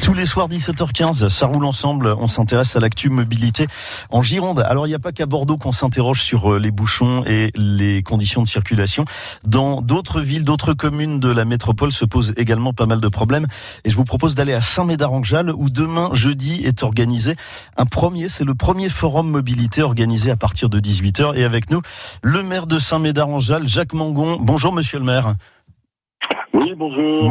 Tous les soirs 17h15, ça roule ensemble. On s'intéresse à l'actu mobilité en Gironde. Alors il n'y a pas qu'à Bordeaux qu'on s'interroge sur euh, les bouchons et les conditions de circulation. Dans d'autres villes, d'autres communes de la métropole se posent également pas mal de problèmes. Et je vous propose d'aller à Saint-Médard-en-Jalles où demain jeudi est organisé un premier, c'est le premier forum mobilité organisé à partir de 18h. Et avec nous, le maire de Saint-Médard-en-Jalles, Jacques Mangon. Bonjour monsieur le maire.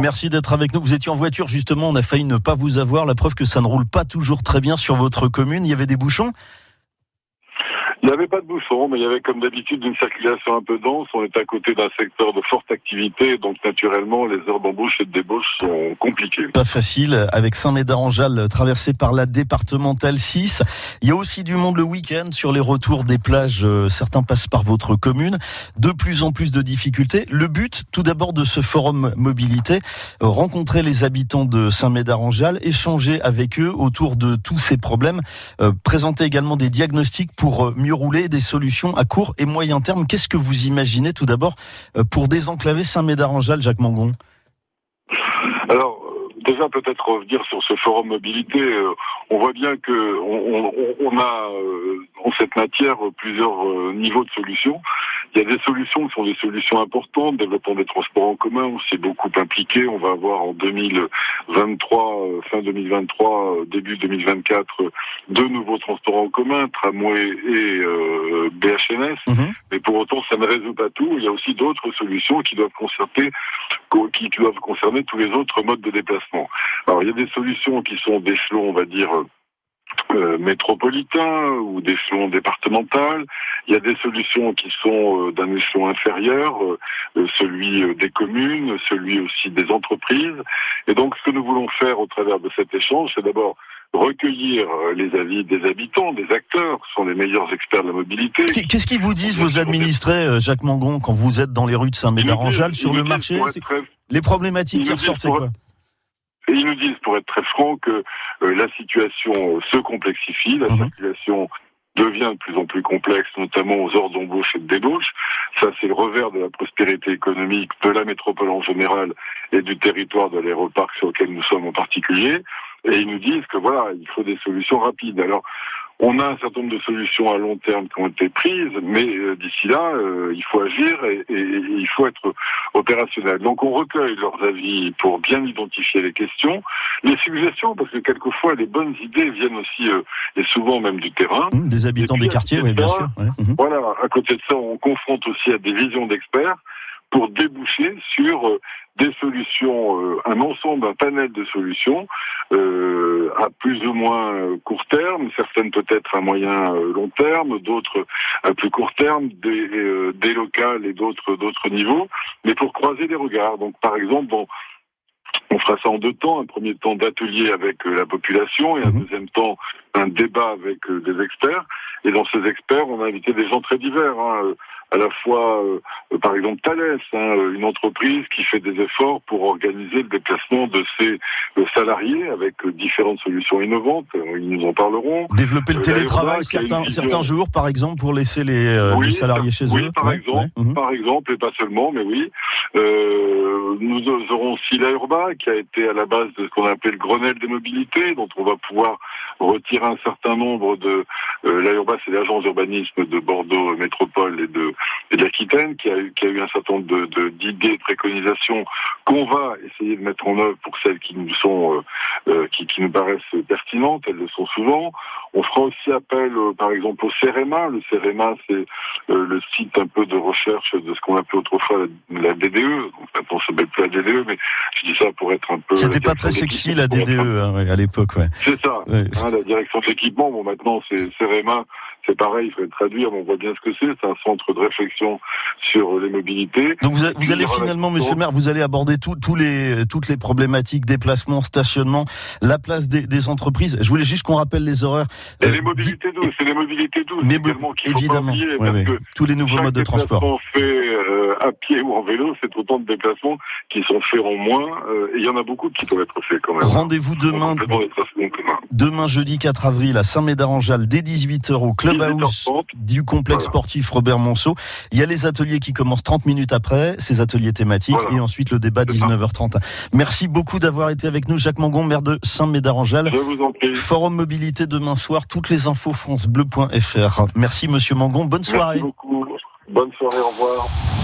Merci d'être avec nous. Vous étiez en voiture justement, on a failli ne pas vous avoir. La preuve que ça ne roule pas toujours très bien sur votre commune. Il y avait des bouchons il n'y avait pas de bouchon, mais il y avait comme d'habitude une circulation un peu dense. On est à côté d'un secteur de forte activité, donc naturellement les heures d'embauche et de débauche sont compliquées. Pas facile, avec Saint-Médard-en-Jalles traversé par la départementale 6. Il y a aussi du monde le week-end sur les retours des plages. Euh, certains passent par votre commune. De plus en plus de difficultés. Le but, tout d'abord, de ce forum mobilité, euh, rencontrer les habitants de Saint-Médard-en-Jalles, échanger avec eux autour de tous ces problèmes, euh, présenter également des diagnostics pour mieux rouler des solutions à court et moyen terme. Qu'est-ce que vous imaginez tout d'abord euh, pour désenclaver Saint-Médard-en-Jalles, Jacques Mangon? Alors, déjà peut-être revenir sur ce forum mobilité. Euh, on voit bien que on, a euh, en cette matière plusieurs niveaux de solutions. Il y a des solutions qui sont des solutions importantes, développement des transports en commun, on s'est beaucoup impliqué. On va avoir en 2023, euh, fin 2023, euh, début 2024, deux nouveaux transports en commun, tramway et euh, BHNS. Mhm. Mais pour autant, ça ne résout pas tout. Il y a aussi d'autres solutions qui doivent concerner, qui doivent concerner tous les autres modes de déplacement. Alors, il y a des solutions qui sont d'échelon, on va dire, euh, métropolitain ou d'échelon départemental. Il y a des solutions qui sont euh, d'un échelon inférieur, euh, celui des communes, celui aussi des entreprises. Et donc, ce que nous voulons faire au travers de cet échange, c'est d'abord recueillir les avis des habitants, des acteurs, qui sont les meilleurs experts de la mobilité. Qu'est-ce qu'ils vous disent, vos administrés, Jacques Mangon, quand vous êtes dans les rues de Saint-Médard-en-Jalles, sur le marché Les problématiques qui ressortent, c'est quoi? Et ils nous disent, pour être très franc, que la situation se complexifie, la mhm. situation devient de plus en plus complexe, notamment aux heures d'embauche et de débauche. Ça, c'est le revers de la prospérité économique de la métropole en général et du territoire de l'aéroparc sur lequel nous sommes en particulier. Et ils nous disent que voilà, il faut des solutions rapides. Alors, on a un certain nombre de solutions à long terme qui ont été prises, mais euh, d'ici là, euh, il faut agir et, il faut être opérationnel. Donc on recueille leurs avis pour bien identifier les questions, les suggestions, parce que quelquefois les bonnes idées viennent aussi, euh, et souvent même du terrain. Mmh, des habitants des quartiers, oui, bien sûr. Mmh. Voilà, à côté de ça, on confronte aussi à des visions d'experts pour déboucher sur euh, des solutions, euh, un ensemble, un panel de solutions euh, à plus ou moins court terme, certaines peut-être à moyen long terme, d'autres à plus court terme, des, des locales et d'autres d'autres niveaux, mais pour croiser des regards. Donc par exemple, on fera ça en deux temps. Un premier temps d'atelier avec la population et un mhm. deuxième temps un débat avec des experts. Et dans ces experts, on a invité des gens très divers. Hein à la fois, euh, par exemple, Thales, hein, une entreprise qui fait des efforts pour organiser le déplacement de ses euh, salariés avec euh, différentes solutions innovantes. Ils nous en parleront. Développer le télétravail certains, certains jours, par exemple, pour laisser les, salariés chez eux. Oui, par exemple, mhm. par exemple, et pas seulement, mais oui. nous aurons aussi l'Aurba, qui a été à la base de ce qu'on appelle le Grenelle des mobilités, dont on va pouvoir retirer un certain nombre de... L'Aurba, c'est l'agence d'urbanisme de Bordeaux Métropole et de et d'Aquitaine, qui a, eu, qui a eu un certain nombre d'idées, de, d'idées, de préconisations qu'on va essayer de mettre en œuvre pour celles qui nous sont, euh, euh qui, qui, nous paraissent pertinentes. Elles le sont souvent. On fera aussi appel, euh, par exemple, au CEREMA. Le CEREMA, c'est euh, le site un peu de recherche de ce qu'on appelait autrefois la, DDE. Donc, maintenant, ça s'appelle plus la DDE, mais je dis ça pour être un peu. C'était pas très sexy la DDE hein, à l'époque, ouais. C'est ça. Hein, la direction d'équipement. Bon, maintenant, c'est CEREMA c'est pareil, il faudrait traduire, mais on voit bien ce que c'est. C'est un centre de réflexion sur les mobilités. Donc vous, vous allez finalement, Monsieur le maire, vous allez aborder tous les, toutes les problématiques, déplacement, stationnement, la place des, des entreprises. Je voulais juste qu'on rappelle les horaires. Et les euh, mobilités douces, c'est les mobilités douces mais également qu'il évidemment, faut pas oublier, parce que tous les nouveaux modes de transport. fait euh, à pied ou en vélo, c'est autant de déplacements qui sont faits en moins. Euh, et il y en a beaucoup qui doivent être faits quand même. Rendez-vous demain, demain jeudi 4 avril à Saint-Médard-en-Jalles dès 18h au Clubhouse du complexe sportif Robert Monceau. Il y a les ateliers qui commencent 30 minutes après, ces ateliers thématiques, et ensuite le débat 19h30. Merci beaucoup d'avoir été avec nous, Jacques Mangon, maire de Saint-Médard-en-Jalles. Je vous en prie. Forum Mobilité demain soir, toutes les infos francebleu.fr. Merci Monsieur Mangon, bonne soirée. Merci beaucoup. Bonne soirée, au revoir.